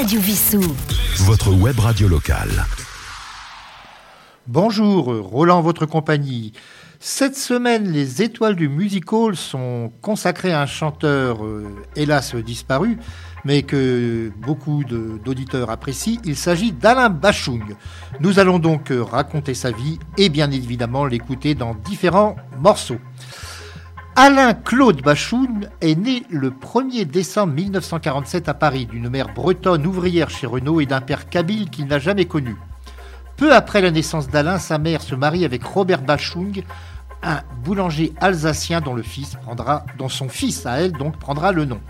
Radio Vissou. Votre web radio locale. Bonjour, Roland, votre compagnie. Cette semaine, les étoiles du music hall sont consacrées à un chanteur, euh, hélas disparu, mais que beaucoup d'auditeurs apprécient. Il s'agit d'Alain Bachung. Nous allons donc euh, raconter sa vie et bien évidemment l'écouter dans différents morceaux. Alain Claude Bachung est né le 1er décembre 1947 à Paris d'une mère bretonne ouvrière chez Renault et d'un père kabyle qu'il n'a jamais connu. Peu après la naissance d'Alain, sa mère se marie avec Robert Bachung, un boulanger alsacien dont, le fils prendra, dont son fils à elle donc prendra le nom.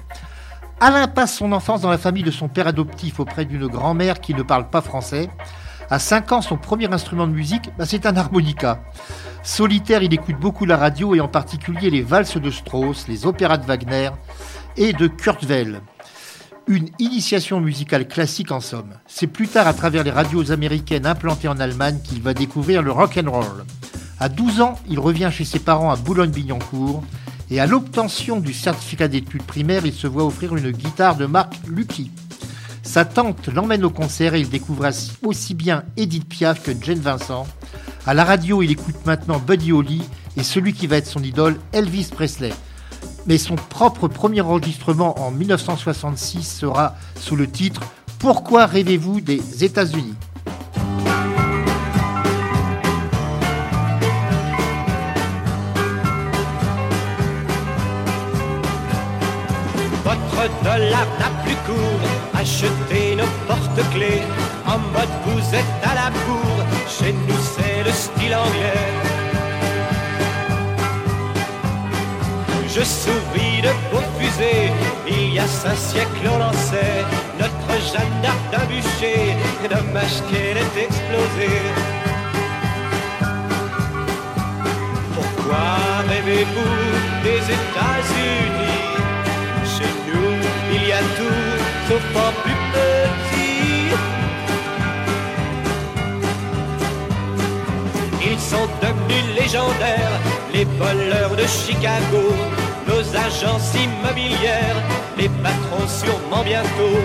Alain passe son enfance dans la famille de son père adoptif auprès d'une grand-mère qui ne parle pas français. À 5 ans, son premier instrument de musique, bah, c'est un harmonica. Solitaire, il écoute beaucoup la radio et en particulier les valses de Strauss, les opéras de Wagner et de Kurt Weill. Une initiation musicale classique en somme. C'est plus tard à travers les radios américaines implantées en Allemagne qu'il va découvrir le rock and roll. À 12 ans, il revient chez ses parents à Boulogne-Billancourt et à l'obtention du certificat d'études primaires, il se voit offrir une guitare de marque Lucky. Sa tante l'emmène au concert et il découvre aussi bien Edith Piaf que Jane Vincent. À la radio, il écoute maintenant Buddy Holly et celui qui va être son idole, Elvis Presley mais son propre premier enregistrement en 1966 sera sous le titre Pourquoi rêvez-vous des États-Unis? Dollar n'a plus cours, achetez nos porte-clés, en mode vous êtes à la bourre, chez nous c'est le style anglais. Je souris de beaux fusées, il y a cinq siècles on lançait notre Jeanne d'Arc d'un bûcher, dommage qu'elle ait explosé. Pourquoi rêvez-vous des États-Unis? Sauf en plus petit. Ils sont devenus légendaires, les voleurs de Chicago, nos agences immobilières, les patrons sûrement bientôt.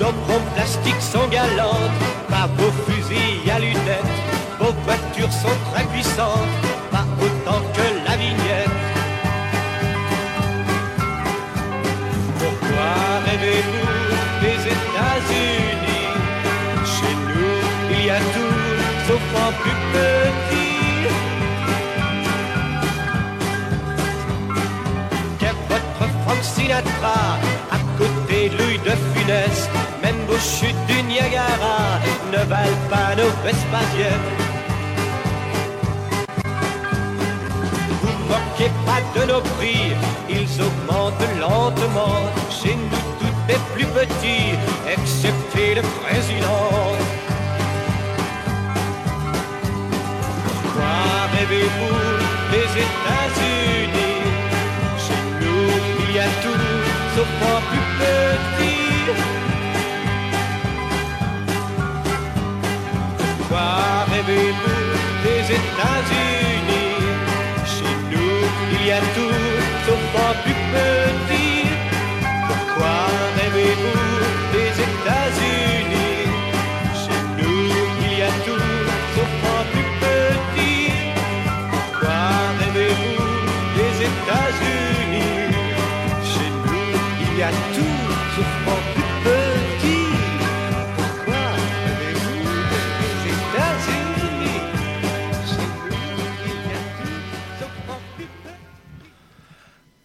Nos bombes plastiques sont galantes, pas vos fusils à lunettes, vos voitures sont très puissantes, pas autant que en plus petit. Frank Sinatra, à côté de de Funès, même vos chutes du Niagara ne valent pas nos Vespasiennes. Vous moquez pas de nos prix, ils augmentent lentement. Chez nous tout est plus petit, il y a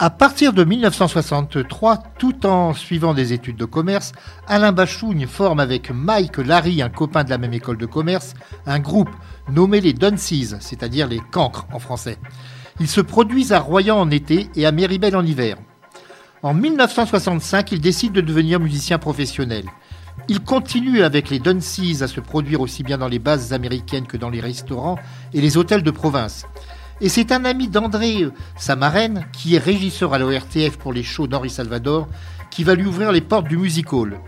À partir de 1963, tout en suivant des études de commerce, Alain Bachougne forme avec Mike Larry, un copain de la même école de commerce, un groupe nommé les Dunseas, c'est-à-dire les cancres en français. Ils se produisent à Royan en été et à Méribel en hiver. En 1965, il décide de devenir musicien professionnel. Il continue avec les Dunseas à se produire aussi bien dans les bases américaines que dans les restaurants et les hôtels de province. Et c'est un ami d'André euh, sa marraine, qui est régisseur à l'ORTF pour les shows d'Henri Salvador, qui va lui ouvrir les portes du music hall.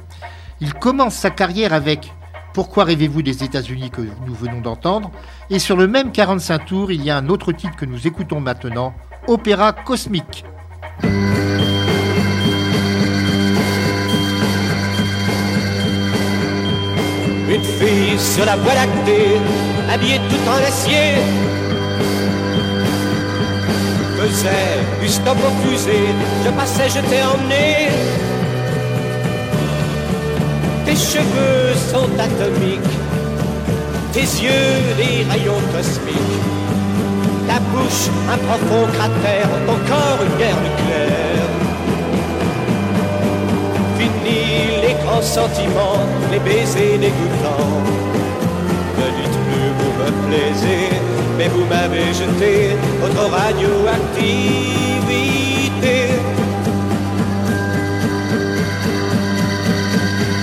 Il commence sa carrière avec Pourquoi rêvez-vous des États-Unis que nous venons d'entendre? Et sur le même 45 tours, il y a un autre titre que nous écoutons maintenant, Opéra cosmique. Une fille sur la voie lactée, habillée tout en acier Faisait du stop au fusée, je passais, je t'ai emmené. Tes cheveux sont atomiques, tes yeux des rayons cosmiques, ta bouche un profond cratère, ton corps une guerre nucléaire. Fini les grands sentiments, les baisers dégoûtants. Ne dites plus vous me plaisez, mais vous m'avez jeté votre radioactivité.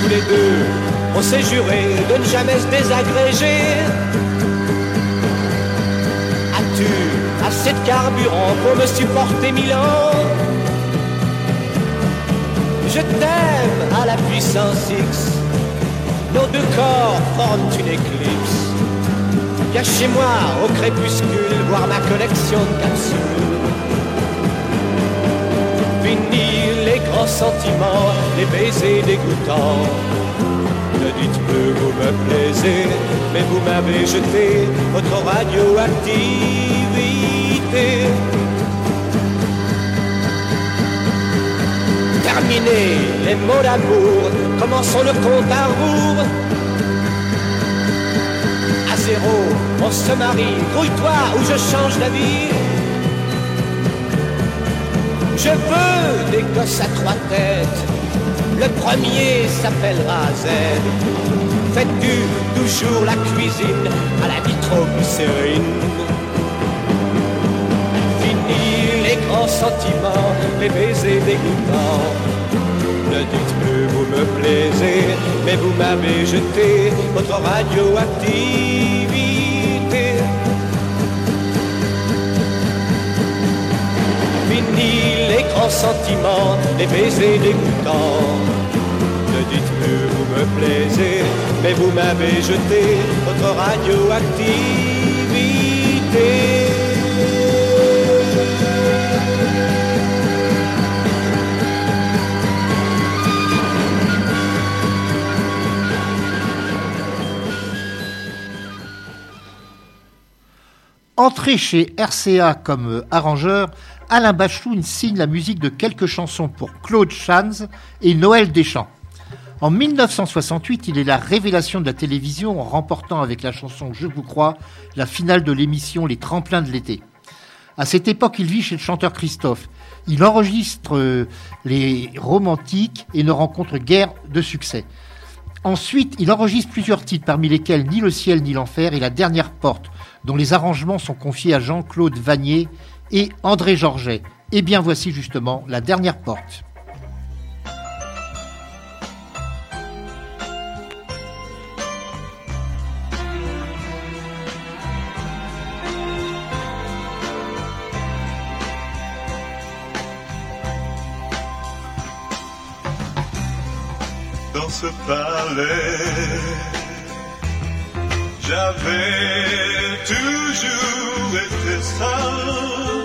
Tous les deux, on s'est juré de ne jamais se désagréger. As-tu assez de carburant pour me supporter mille ans Je t'aime à la puissance X. Nos deux corps forment une éclipse. Chez moi au crépuscule voir ma collection de capsules. Fini les grands sentiments, les baisers dégoûtants. Ne dites plus vous me plaisez, mais vous m'avez jeté votre radioactivité. Terminez les mots d'amour, commençons le compte à rebours. On se marie, grouille-toi ou je change d'avis. Je veux des gosses à trois têtes. Le premier s'appellera Z. Fais-tu toujours la cuisine à la nitroglycérine Fini les grands sentiments, les baisers dégoûtants. Ne dites plus vous me plaisez, mais vous m'avez jeté votre radioactivité. Fini les grands sentiments, les baisers dégoûtants. Ne dites plus vous me plaisez, mais vous m'avez jeté votre radioactivité. Entré chez RCA comme arrangeur, Alain Bachtoun signe la musique de quelques chansons pour Claude Chanz et Noël Deschamps. En 1968, il est la révélation de la télévision en remportant avec la chanson Je vous crois la finale de l'émission Les Tremplins de l'été. À cette époque, il vit chez le chanteur Christophe. Il enregistre euh, les romantiques et ne rencontre guère de succès. Ensuite, il enregistre plusieurs titres, parmi lesquels Ni le ciel ni l'enfer et La dernière porte, dont les arrangements sont confiés à Jean-Claude Vanier et André Georget. Et bien voici justement La dernière porte. J'avais toujours été seul,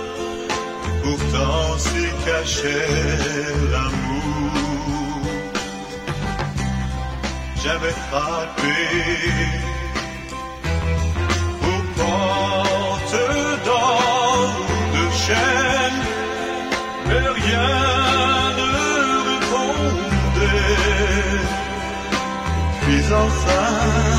pourtant s'y cachait l'amour. J'avais frappé Puis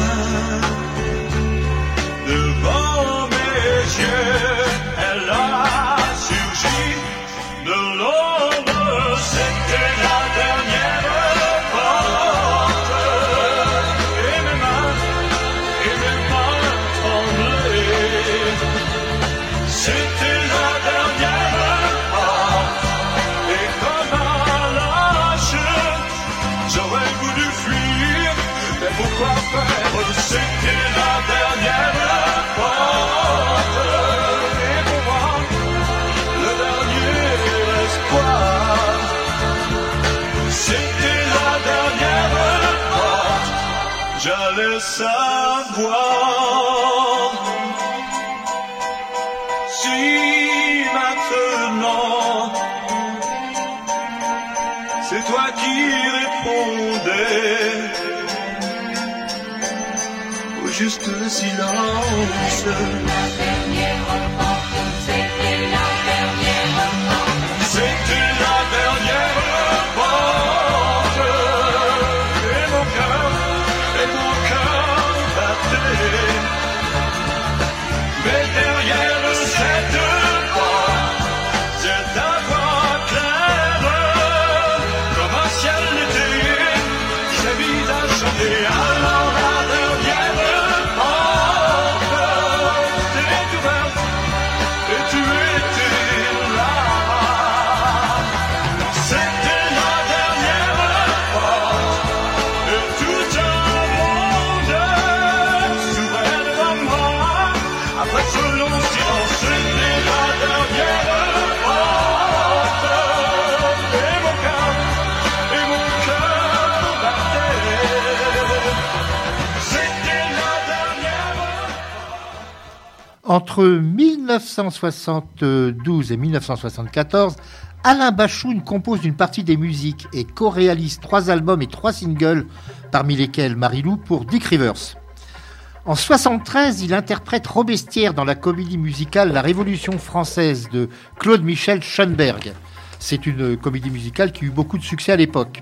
juste le silence. C'était Entre 1972 et 1974, Alain Bachoun compose une partie des musiques et co-réalise trois albums et trois singles, parmi lesquels Marilou pour Dick Rivers. En 73, il interprète Robespierre dans la comédie musicale La Révolution française de Claude Michel Schoenberg. C'est une comédie musicale qui eut beaucoup de succès à l'époque.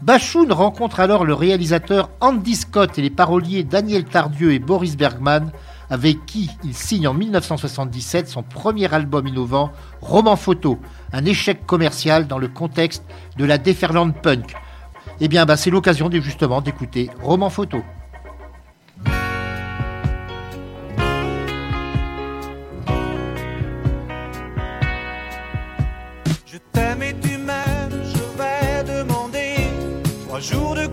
Bachoun rencontre alors le réalisateur Andy Scott et les paroliers Daniel Tardieu et Boris Bergman, avec qui il signe en 1977 son premier album innovant, Roman Photo, un échec commercial dans le contexte de la déferlante punk. Eh bien, bah, c'est l'occasion justement d'écouter Roman Photo. Je t'aime et tu m'aimes, je vais demander trois jours de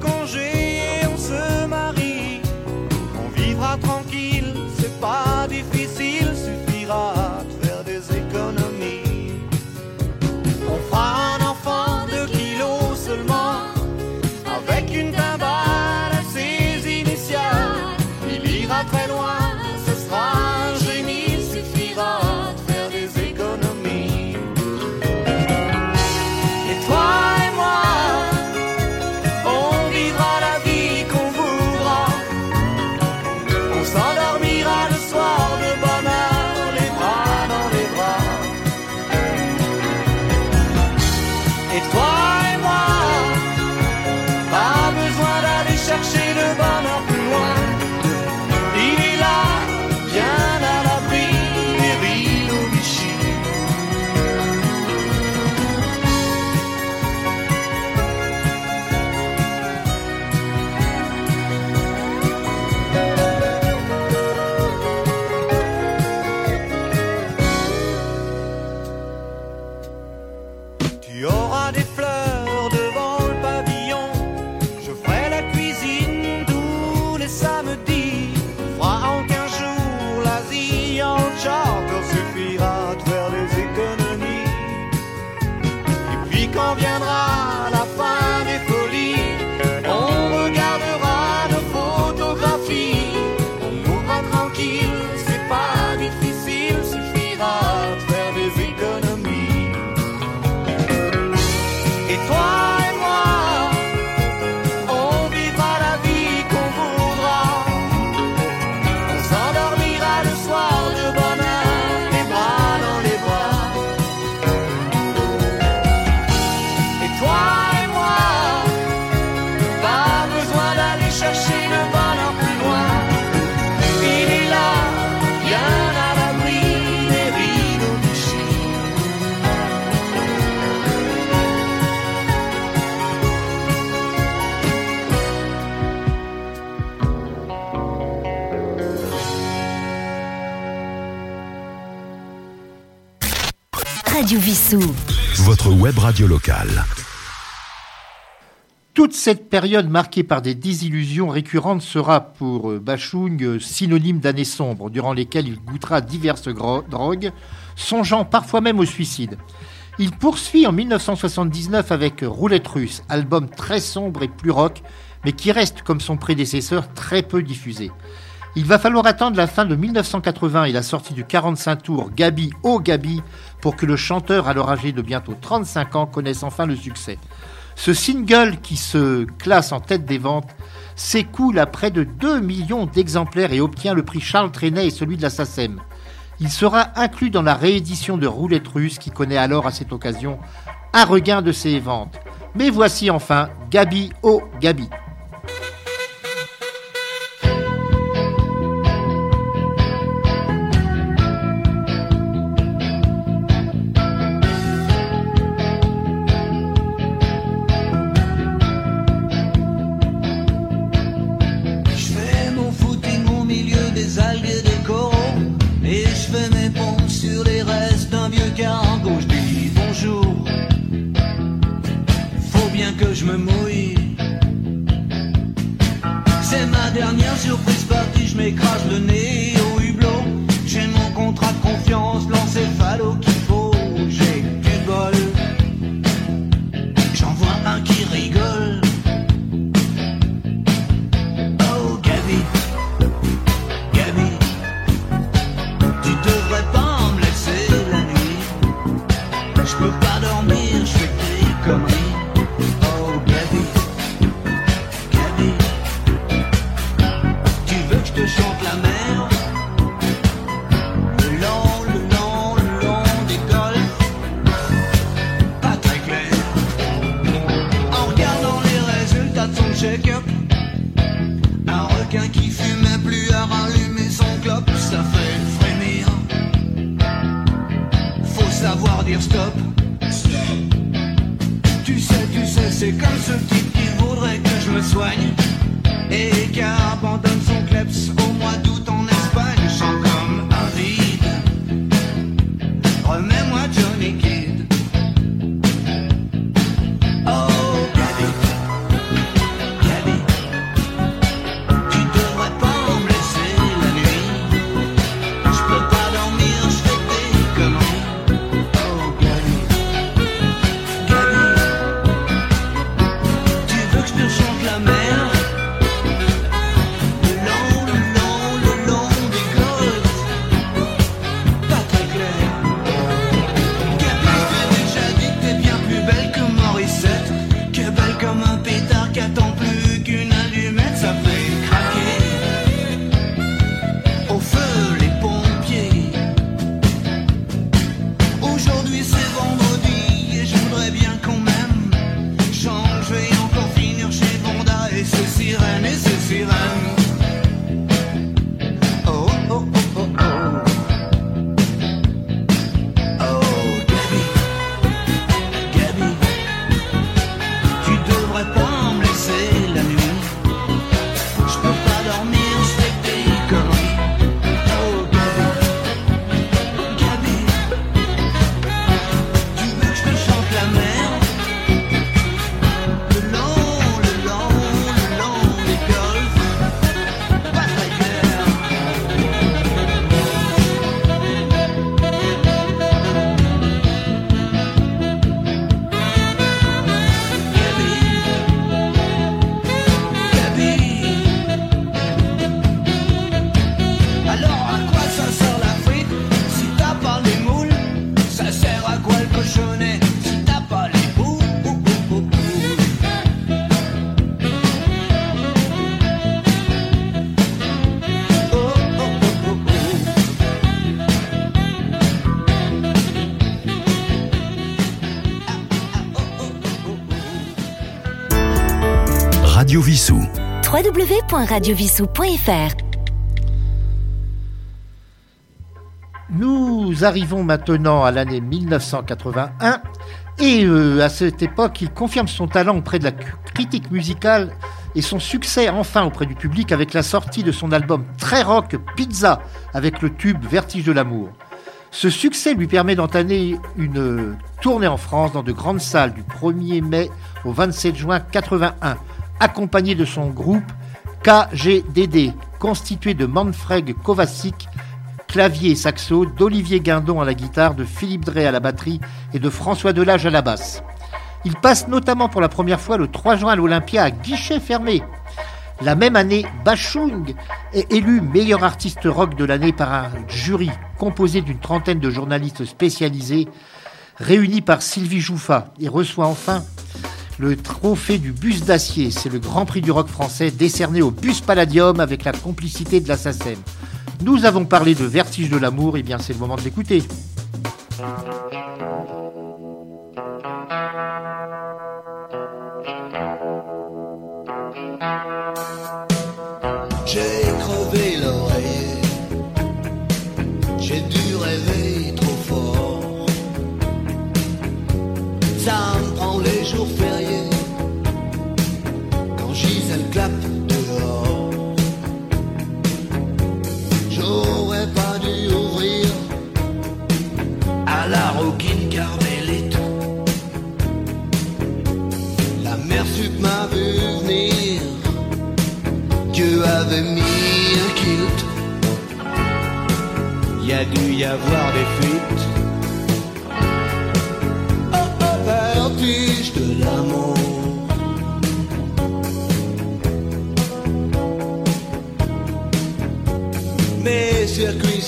Et Radio Vissou. Votre web radio locale. Toute cette période marquée par des désillusions récurrentes sera pour euh, Bachung euh, synonyme d'années sombres, durant lesquelles il goûtera diverses drogues, songeant parfois même au suicide. Il poursuit en 1979 avec Roulette russe, album très sombre et plus rock, mais qui reste, comme son prédécesseur, très peu diffusé. Il va falloir attendre la fin de 1980 et la sortie du 45 tours Gabi oh Gabi pour que le chanteur, alors âgé de bientôt 35 ans, connaisse enfin le succès. Ce single qui se classe en tête des ventes s'écoule à près de 2 millions d'exemplaires et obtient le prix Charles Trenet et celui de la SACEM. Il sera inclus dans la réédition de Roulette Russe qui connaît alors à cette occasion un regain de ses ventes. Mais voici enfin Gabi oh Gabi. Partie Je m'écrase le nez www.radiovissou.fr Nous arrivons maintenant à l'année 1981 et euh, à cette époque, il confirme son talent auprès de la critique musicale et son succès enfin auprès du public avec la sortie de son album très rock Pizza avec le tube Vertige de l'amour. Ce succès lui permet d'entamer une tournée en France dans de grandes salles du 1er mai au 27 juin 81, accompagné de son groupe KGDD, constitué de Manfred Kovacic, clavier et saxo, d'Olivier Guindon à la guitare, de Philippe Drey à la batterie et de François Delage à la basse. Il passe notamment pour la première fois le 3 juin à l'Olympia à guichet fermé. La même année, Bachung est élu meilleur artiste rock de l'année par un jury composé d'une trentaine de journalistes spécialisés réunis par Sylvie Jouffa et reçoit enfin le trophée du bus d'acier. C'est le grand prix du rock français décerné au bus Palladium avec la complicité de la SACEM. Nous avons parlé de vertige de l'amour, et bien c'est le moment de l'écouter. J'ai crevé l'oreiller, j'ai dû rêver trop fort. Ça me prend les jours fériés, Gisèle clappe dehors. J'aurais pas dû ouvrir à la roquine carmélite. La mère sup m'a vu venir. Dieu avait mis un kilt. Y a dû y avoir des fuites.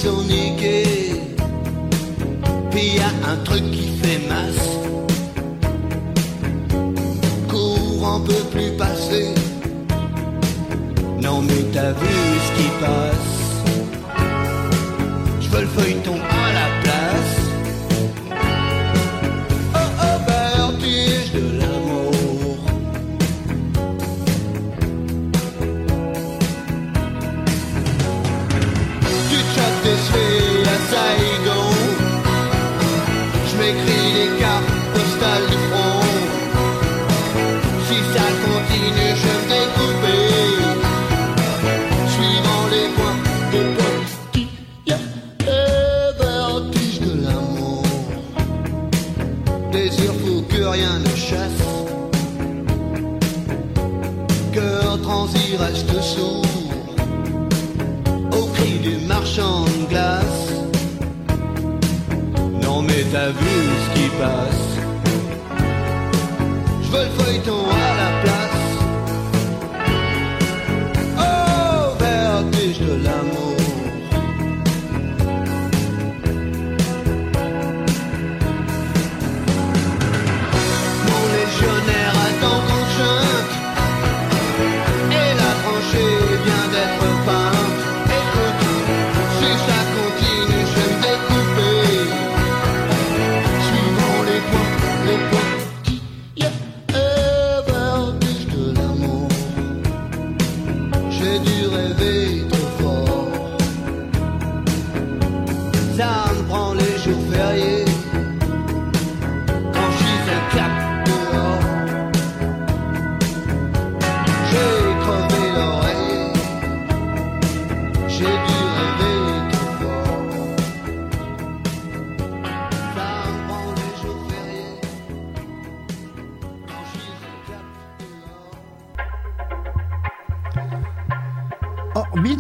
Sont. Puis y a un truc qui fait masse. Courant peut plus passer. Non mais t'as vu ce qui passe Je veux le feuilleton vu ce qui passe. Je veux le feuilleton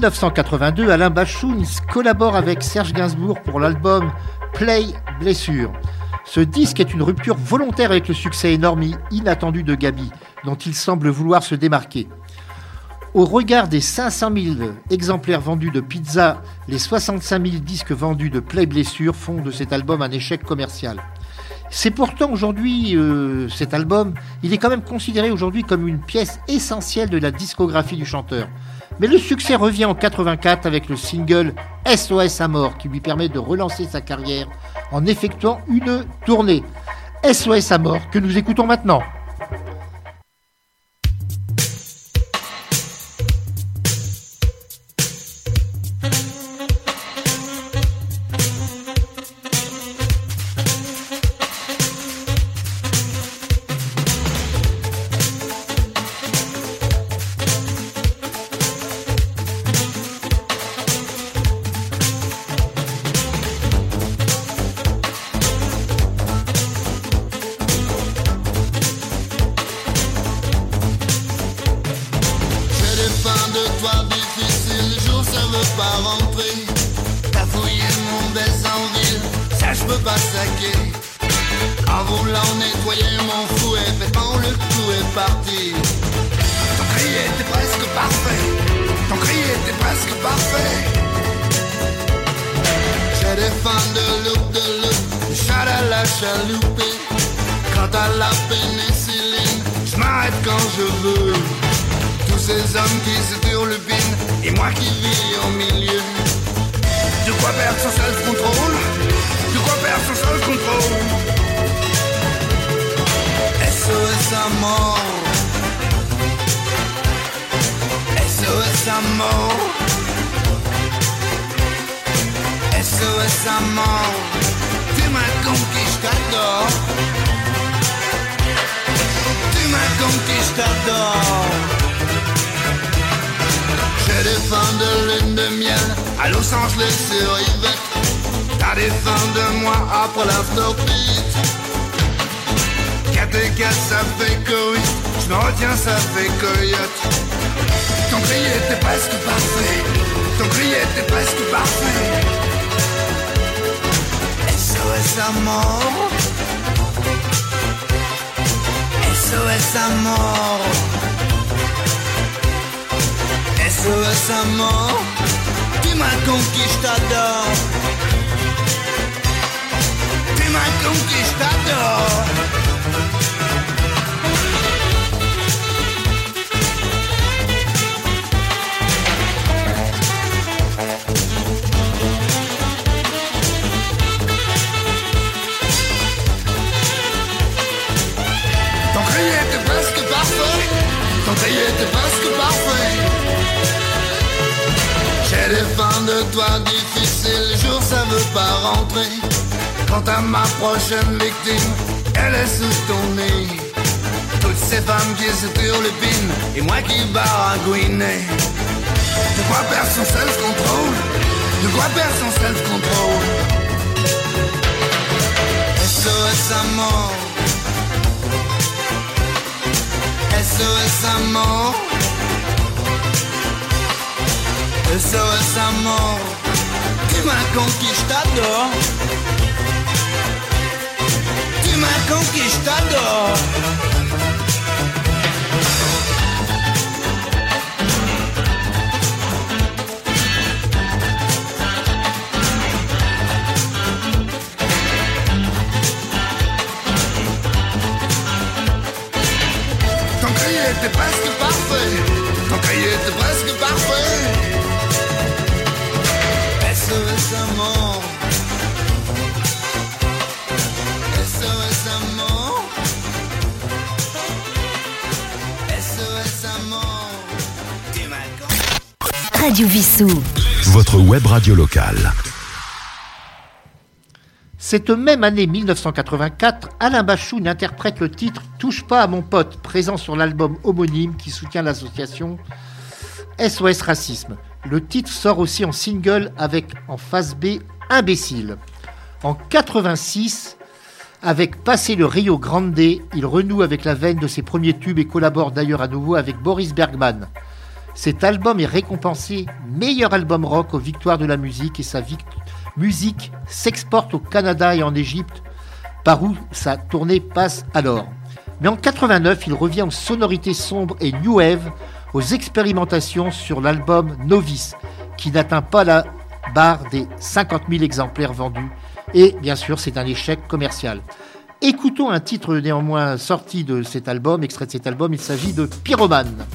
1982, Alain Bachung collabore avec Serge Gainsbourg pour l'album Play Blessure. Ce disque est une rupture volontaire avec le succès énorme et inattendu de Gabi, dont il semble vouloir se démarquer. Au regard des 500 000 exemplaires vendus de Pizza, les 65 000 disques vendus de Play Blessure font de cet album un échec commercial. C'est pourtant aujourd'hui, euh, cet album, il est quand même considéré aujourd'hui comme une pièce essentielle de la discographie du chanteur. Mais le succès revient en 84 avec le single SOS à mort qui lui permet de relancer sa carrière en effectuant une tournée. SOS à mort que nous écoutons maintenant. Lune de miel. À Los Angeles sur Yvette T'as des fins de mois après l'afterbeat. 4 et 4 ça fait oui Je me retiens ça fait coyote Ton cri était presque parfait. Ton cri était presque parfait. SOS mort SOS à à mort Tu m'as conquis, je t'adore Tu m'as conquis, Presque parfait. J'ai des fins de toi difficiles Le jour ça veut pas rentrer. Quant à ma prochaine victime Elle est sous ton nez. Toutes ces femmes qui se turlupinent Et moi qui baragouinais De quoi perdre son self-control? De quoi perdre son self-control? SOS à mort SOS mort SOS mort Tu m'as conquis, je t'adore. Tu m'as conquis, était presque parfait. Ton était presque SOS SOS SOS Radio Vissou. Votre web radio locale. Cette même année 1984, Alain Bachoun interprète le titre Touche pas à mon pote, présent sur l'album homonyme qui soutient l'association SOS Racisme. Le titre sort aussi en single avec en face B Imbécile. En 86, avec Passer le Rio Grande, il renoue avec la veine de ses premiers tubes et collabore d'ailleurs à nouveau avec Boris Bergman. Cet album est récompensé meilleur album rock aux victoires de la musique et sa vic- musique s'exporte au Canada et en Égypte, par où sa tournée passe alors. Mais en 89, il revient aux sonorités sombres et new wave, aux expérimentations sur l'album Novice, qui n'atteint pas la barre des 50 000 exemplaires vendus. Et bien sûr, c'est un échec commercial. Écoutons un titre néanmoins sorti de cet album, extrait de cet album, il s'agit de Pyromane.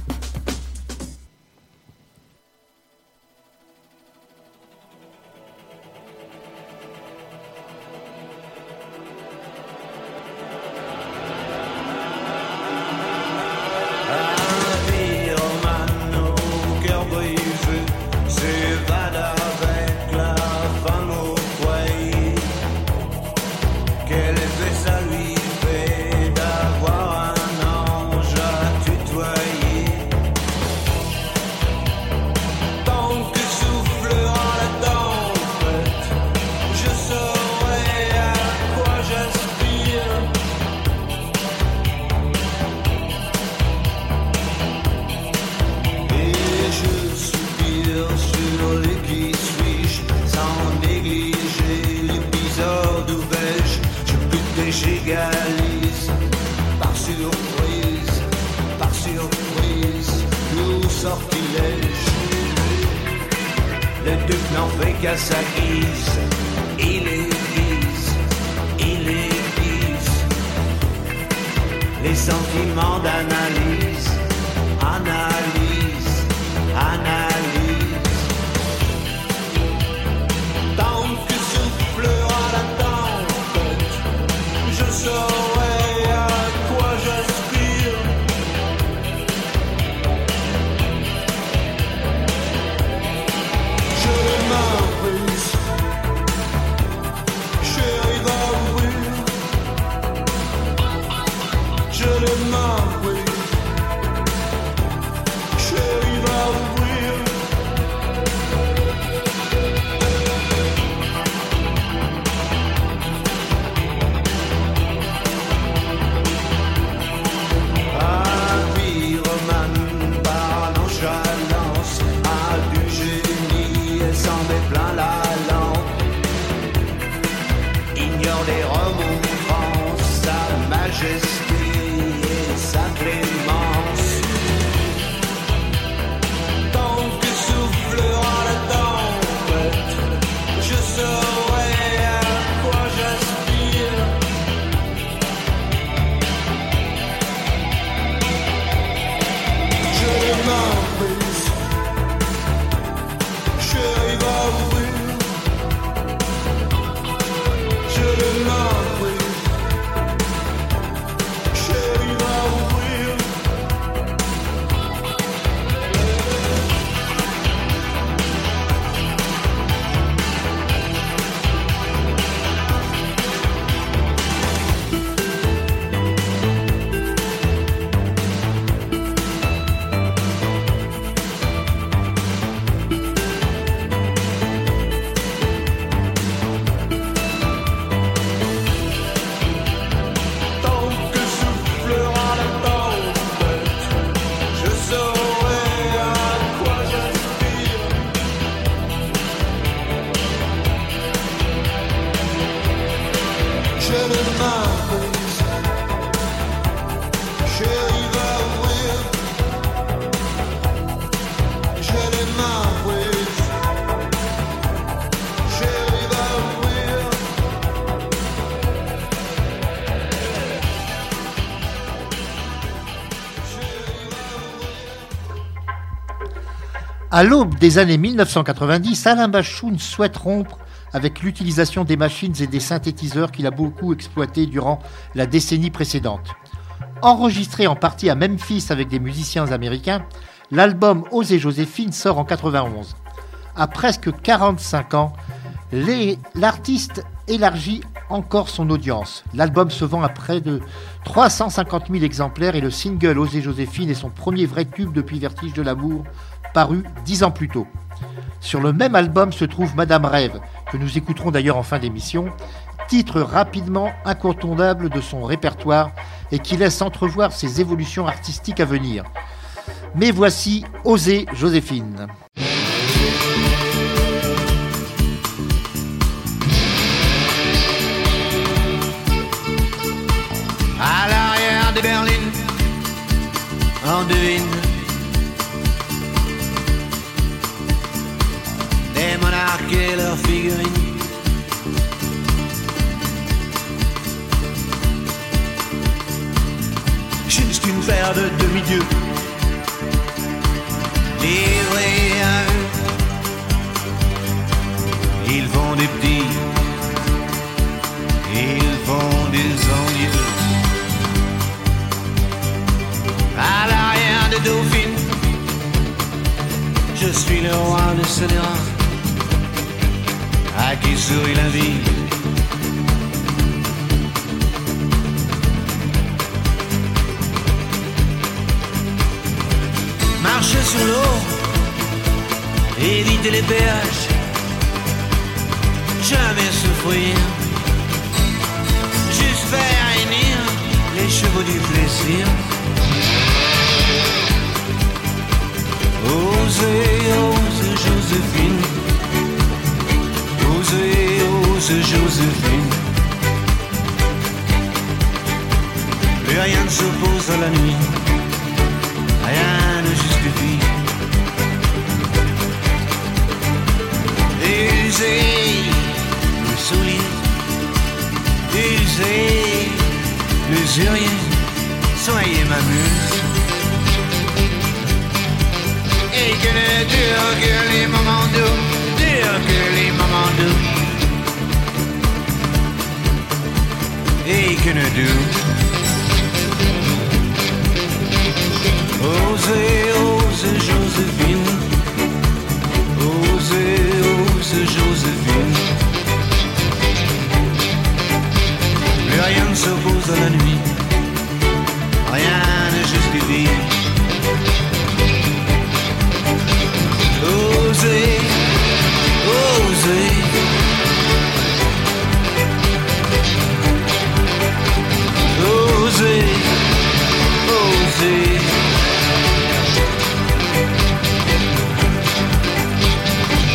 À l'aube des années 1990, Alain Bachung souhaite rompre avec l'utilisation des machines et des synthétiseurs qu'il a beaucoup exploités durant la décennie précédente. Enregistré en partie à Memphis avec des musiciens américains, l'album Oser Joséphine sort en 91. À presque 45 ans, l'artiste élargit encore son audience. L'album se vend à près de 350 000 exemplaires et le single Oser Joséphine est son premier vrai tube depuis Vertige de l'amour, paru dix ans plus tôt. Sur le même album se trouve Madame Rêve, que nous écouterons d'ailleurs en fin d'émission, titre rapidement incontournable de son répertoire et qui laisse entrevoir ses évolutions artistiques à venir. Mais voici Oser Joséphine. À l'arrière des berlines, devine et leurs figurines. Juste une paire de demi-dieux livrés à eux. Ils font des petits, ils font des envieux. à l'arrière de Dauphine. Je suis le roi de Sénéra, à qui sourit la vie. Marcher sur l'eau, éviter les péages, jamais souffrir, juste faire réunir les chevaux du plaisir. Osez, ose Joséphine. Osez, ose Joséphine. Plus rien ne s'oppose à la nuit. Rien ne justifie. Usez le soulier. Usez l'usurier. Soyez Et que le dur que les moments doux, les moments doux. Et que le doux. Osez, osez, Joséphine. Osez, osez, Joséphine. Rien ne s'oppose à la nuit. Rien ne justifie. Osez, Osez, osez.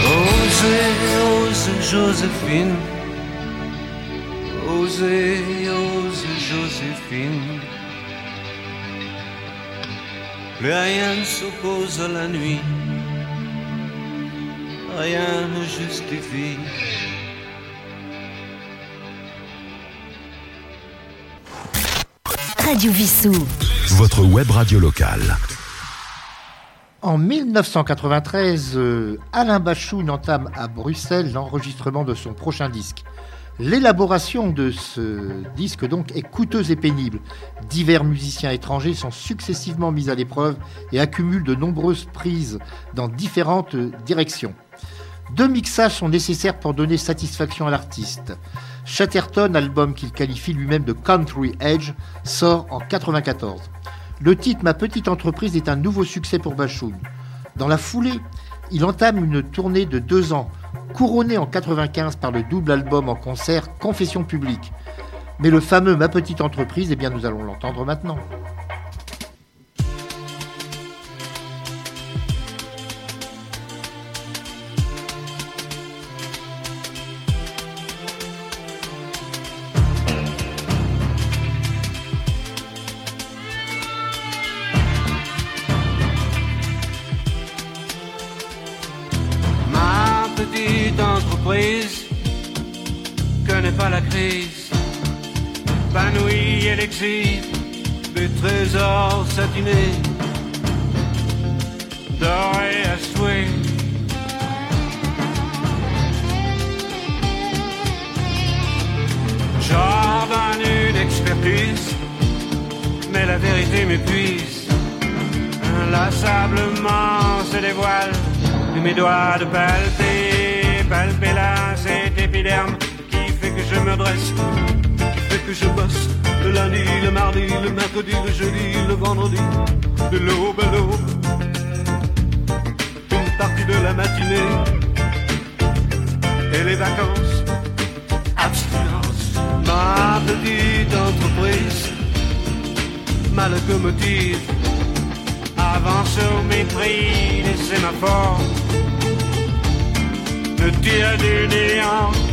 Osez, osez, Joséphine. Osez, osez, Joséphine. Plus rien ne s'oppose à la nuit. Rien ne justifie. Radio Vissou. Votre web radio locale. En 1993, euh, Alain Bachoun entame à Bruxelles l'enregistrement de son prochain disque. L'élaboration de ce disque donc est coûteuse et pénible. Divers musiciens étrangers sont successivement mis à l'épreuve et accumulent de nombreuses prises dans différentes directions. Deux mixages sont nécessaires pour donner satisfaction à l'artiste. Chatterton, album qu'il qualifie lui-même de country edge, sort en 94. Le titre Ma petite entreprise est un nouveau succès pour Bachoun. Dans la foulée, il entame une tournée de deux ans, couronnée en 95 par le double album en concert Confession publique. Mais le fameux Ma petite entreprise, eh bien nous allons l'entendre maintenant. Trésors satinés, dorés à souhait. J'ordonne une expertise, mais la vérité m'épuise. Inlassablement se dévoile de mes doigts de palper, palper là cet épiderme qui fait que je me dresse, que je bosse le lundi, le mardi, le mercredi, le jeudi, le vendredi, de l'aube à l'aube, une partie de la matinée et les vacances, abstinence, ma petite entreprise, ma locomotive avance au mépris des sémaphores, le tir du néant.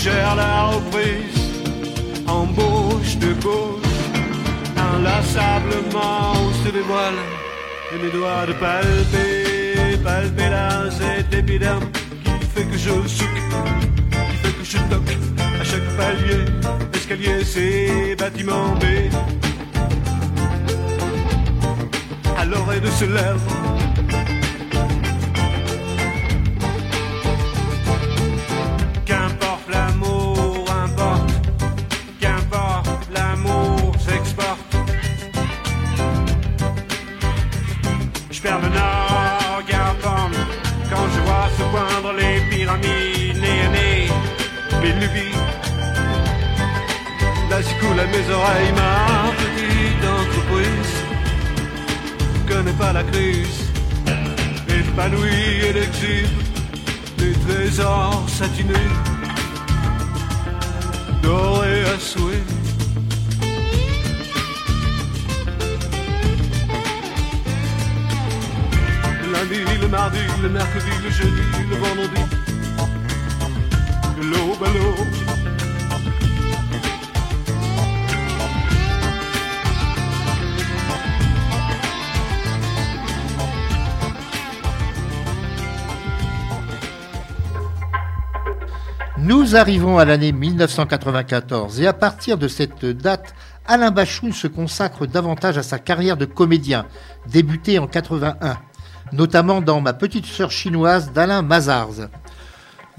suggère la reprise, embauche de gauche, inlassablement on se dévoile et mes doigts de palper, palper là cet épiderme qui fait que je souque qui fait que je toque à chaque palier, escalier, c'est bâtiment B. À l'oreille de ce lèvre. Néanées, mes lubies. Là j'écoule à mes oreilles ma petite entreprise connaît pas la crise, épanouie et l'exhibe des trésors satinés, dorés à souhait. Lundi, le mardi, le mercredi, le jeudi, le vendredi, Nous arrivons à l'année 1994 et à partir de cette date, Alain Bachoun se consacre davantage à sa carrière de comédien, débutée en 81, notamment dans Ma petite sœur chinoise d'Alain Mazars.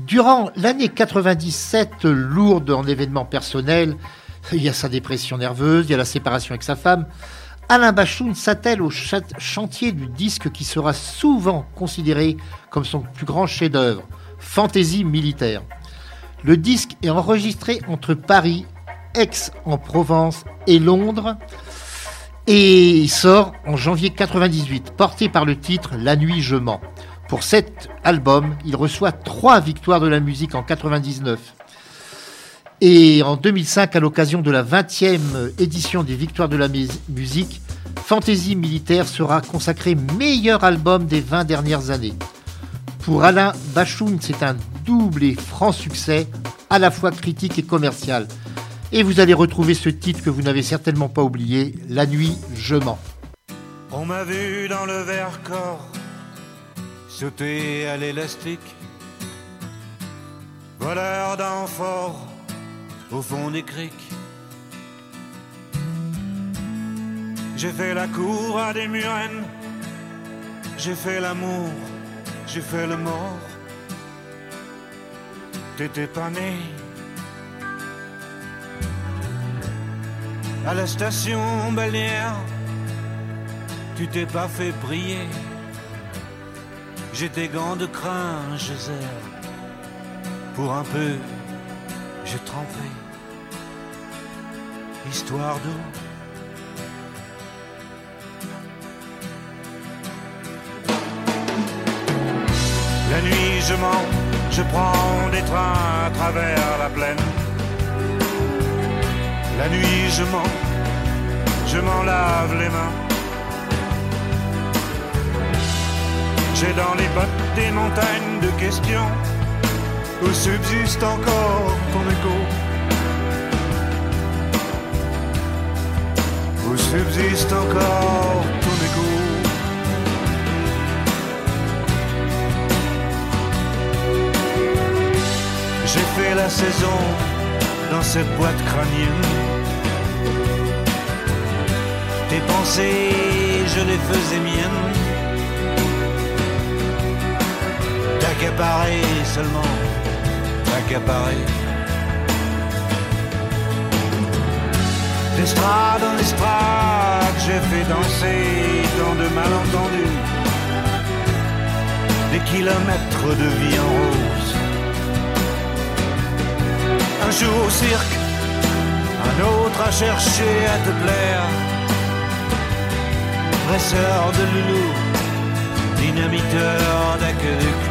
Durant l'année 97, lourde en événements personnels, il y a sa dépression nerveuse, il y a la séparation avec sa femme, Alain Bachoun s'attelle au cha- chantier du disque qui sera souvent considéré comme son plus grand chef-d'œuvre, Fantaisie militaire. Le disque est enregistré entre Paris, Aix-en-Provence et Londres et il sort en janvier 98, porté par le titre La nuit je mens. Pour cet album, il reçoit trois victoires de la musique en 99. Et en 2005, à l'occasion de la 20e édition des Victoires de la mus- musique, Fantaisie militaire sera consacré meilleur album des 20 dernières années. Pour Alain Bachoun, c'est un double et franc succès, à la fois critique et commercial. Et vous allez retrouver ce titre que vous n'avez certainement pas oublié, La nuit, je mens. On m'a vu dans le Vercors sauter à l'élastique, voleur d'amphores au fond des criques. J'ai fait la cour à des murennes, j'ai fait l'amour, j'ai fait le mort. T'étais pas né. À la station balnéaire, tu t'es pas fait briller. J'ai tes gants de crin, je serre. Pour un peu, j'ai trempé. Histoire d'eau. La nuit, je mens, je prends des trains à travers la plaine. La nuit, je mens, je m'en lave les mains. J'ai dans les bottes des montagnes de questions où subsiste encore ton écho. Où subsiste encore ton écho. J'ai fait la saison dans cette boîte crânienne. Tes pensées, je les faisais miennes. T'accaparer seulement, t'accaparer. D'estrade en estrade, j'ai fait danser dans de malentendus. Des kilomètres de vie en rose. Un jour au cirque, un autre à chercher à te plaire. Presseur de loulou, dynamiteur d'aqueduc.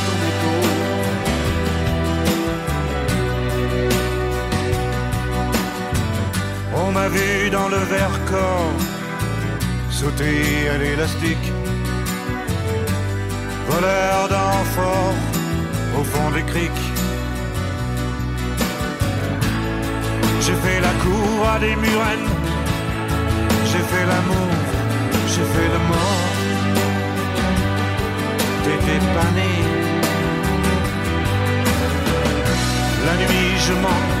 m'a vu dans le Vercors sauter à l'élastique, voleur d'amphores au fond des criques. J'ai fait la cour à des murennes, j'ai fait l'amour, j'ai fait le mort. T'étais pas. La nuit, je mens,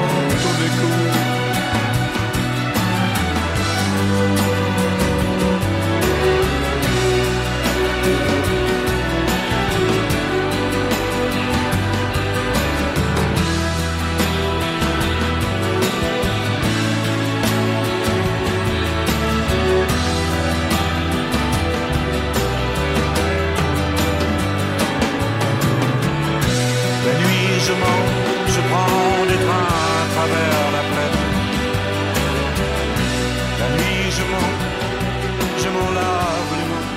je je prends des trains à travers la plaine. La nuit, je mens, je m'en lave les mains.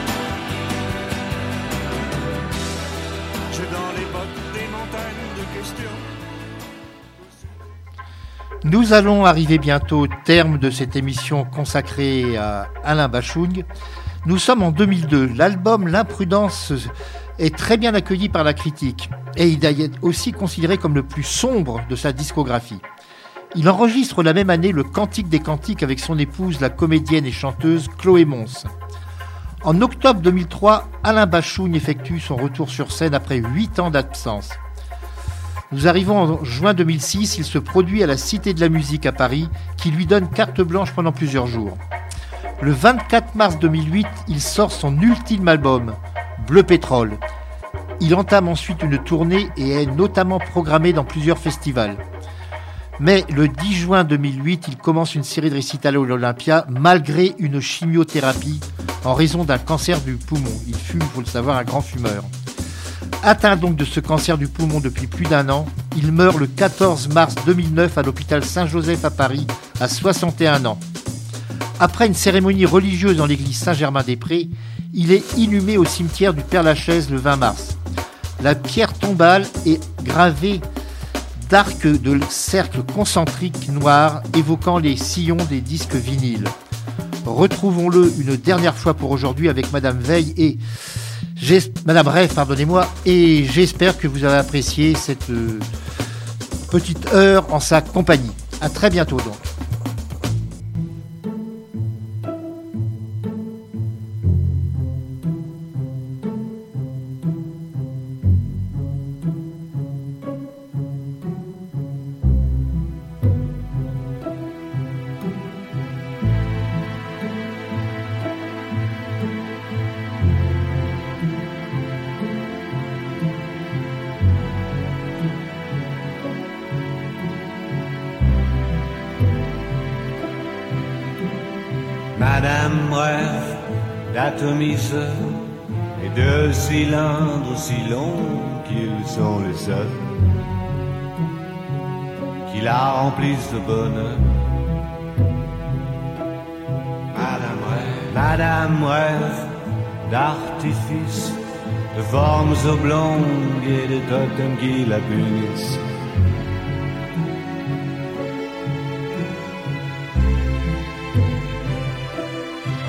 J'ai dans les bottes des montagnes de questions. Nous allons arriver bientôt au terme de cette émission consacrée à Alain Bachung. Nous sommes en 2002. L'album L'imprudence est très bien accueilli par la critique et il est aussi considéré comme le plus sombre de sa discographie. Il enregistre la même année le Cantique des Cantiques avec son épouse, la comédienne et chanteuse Chloé Mons. En octobre 2003, Alain Bachung effectue son retour sur scène après huit ans d'absence. Nous arrivons en juin 2006, il se produit à la Cité de la Musique à Paris, qui lui donne carte blanche pendant plusieurs jours. Le 24 mars 2008, il sort son ultime album, Bleu Pétrole. Il entame ensuite une tournée et est notamment programmé dans plusieurs festivals. Mais le 10 juin 2008, il commence une série de récitals à l'Olympia malgré une chimiothérapie en raison d'un cancer du poumon. Il fut, il faut le savoir, un grand fumeur. Atteint donc de ce cancer du poumon depuis plus d'un an, il meurt le 14 mars 2009 à l'hôpital Saint-Joseph à Paris à 61 ans. Après une cérémonie religieuse dans l'église Saint-Germain-des-Prés, il est inhumé au cimetière du Père-Lachaise le 20 mars. La pierre tombale est gravée d'arcs de cercles concentriques noirs évoquant les sillons des disques vinyles. Retrouvons-le une dernière fois pour aujourd'hui avec Madame Veil et Madame Rêve, pardonnez-moi, et j'espère que vous avez apprécié cette euh, petite heure en sa compagnie. À très bientôt donc. Madame rêve d'atomiseur et de cylindres si longs qu'ils sont les seuls qui la remplissent de bonheur. Madame rêve, Madame rêve d'artifices, de formes oblongues et de totems qui la punissent.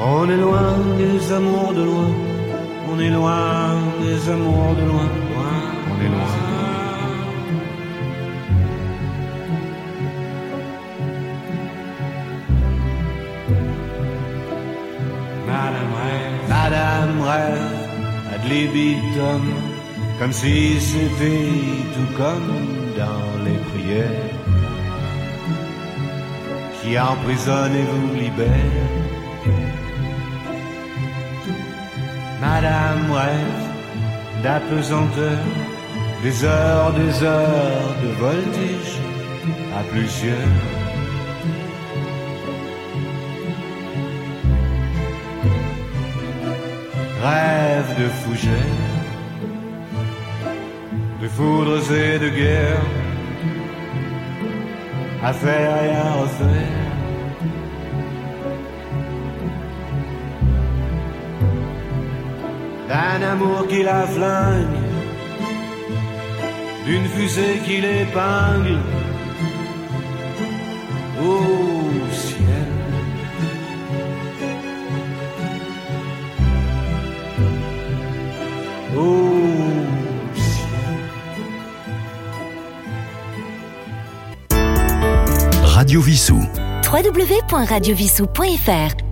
On est loin des amours de loin, on est loin des amours de loin, loin, on est loin. Madame rêve, Madame rêve, ad libitum, comme si c'était tout comme dans les prières. Qui emprisonnent et vous libèrent. Madame rêve d'apesanteur, des heures, des heures de voltige à plusieurs. Rêve de fougères, de foudres et de guerre, à faire et à refaire. D'un amour qui la flingue, d'une fusée qui l'épingle au ciel. Au ciel. Radio Vissou. www.radiovissou.fr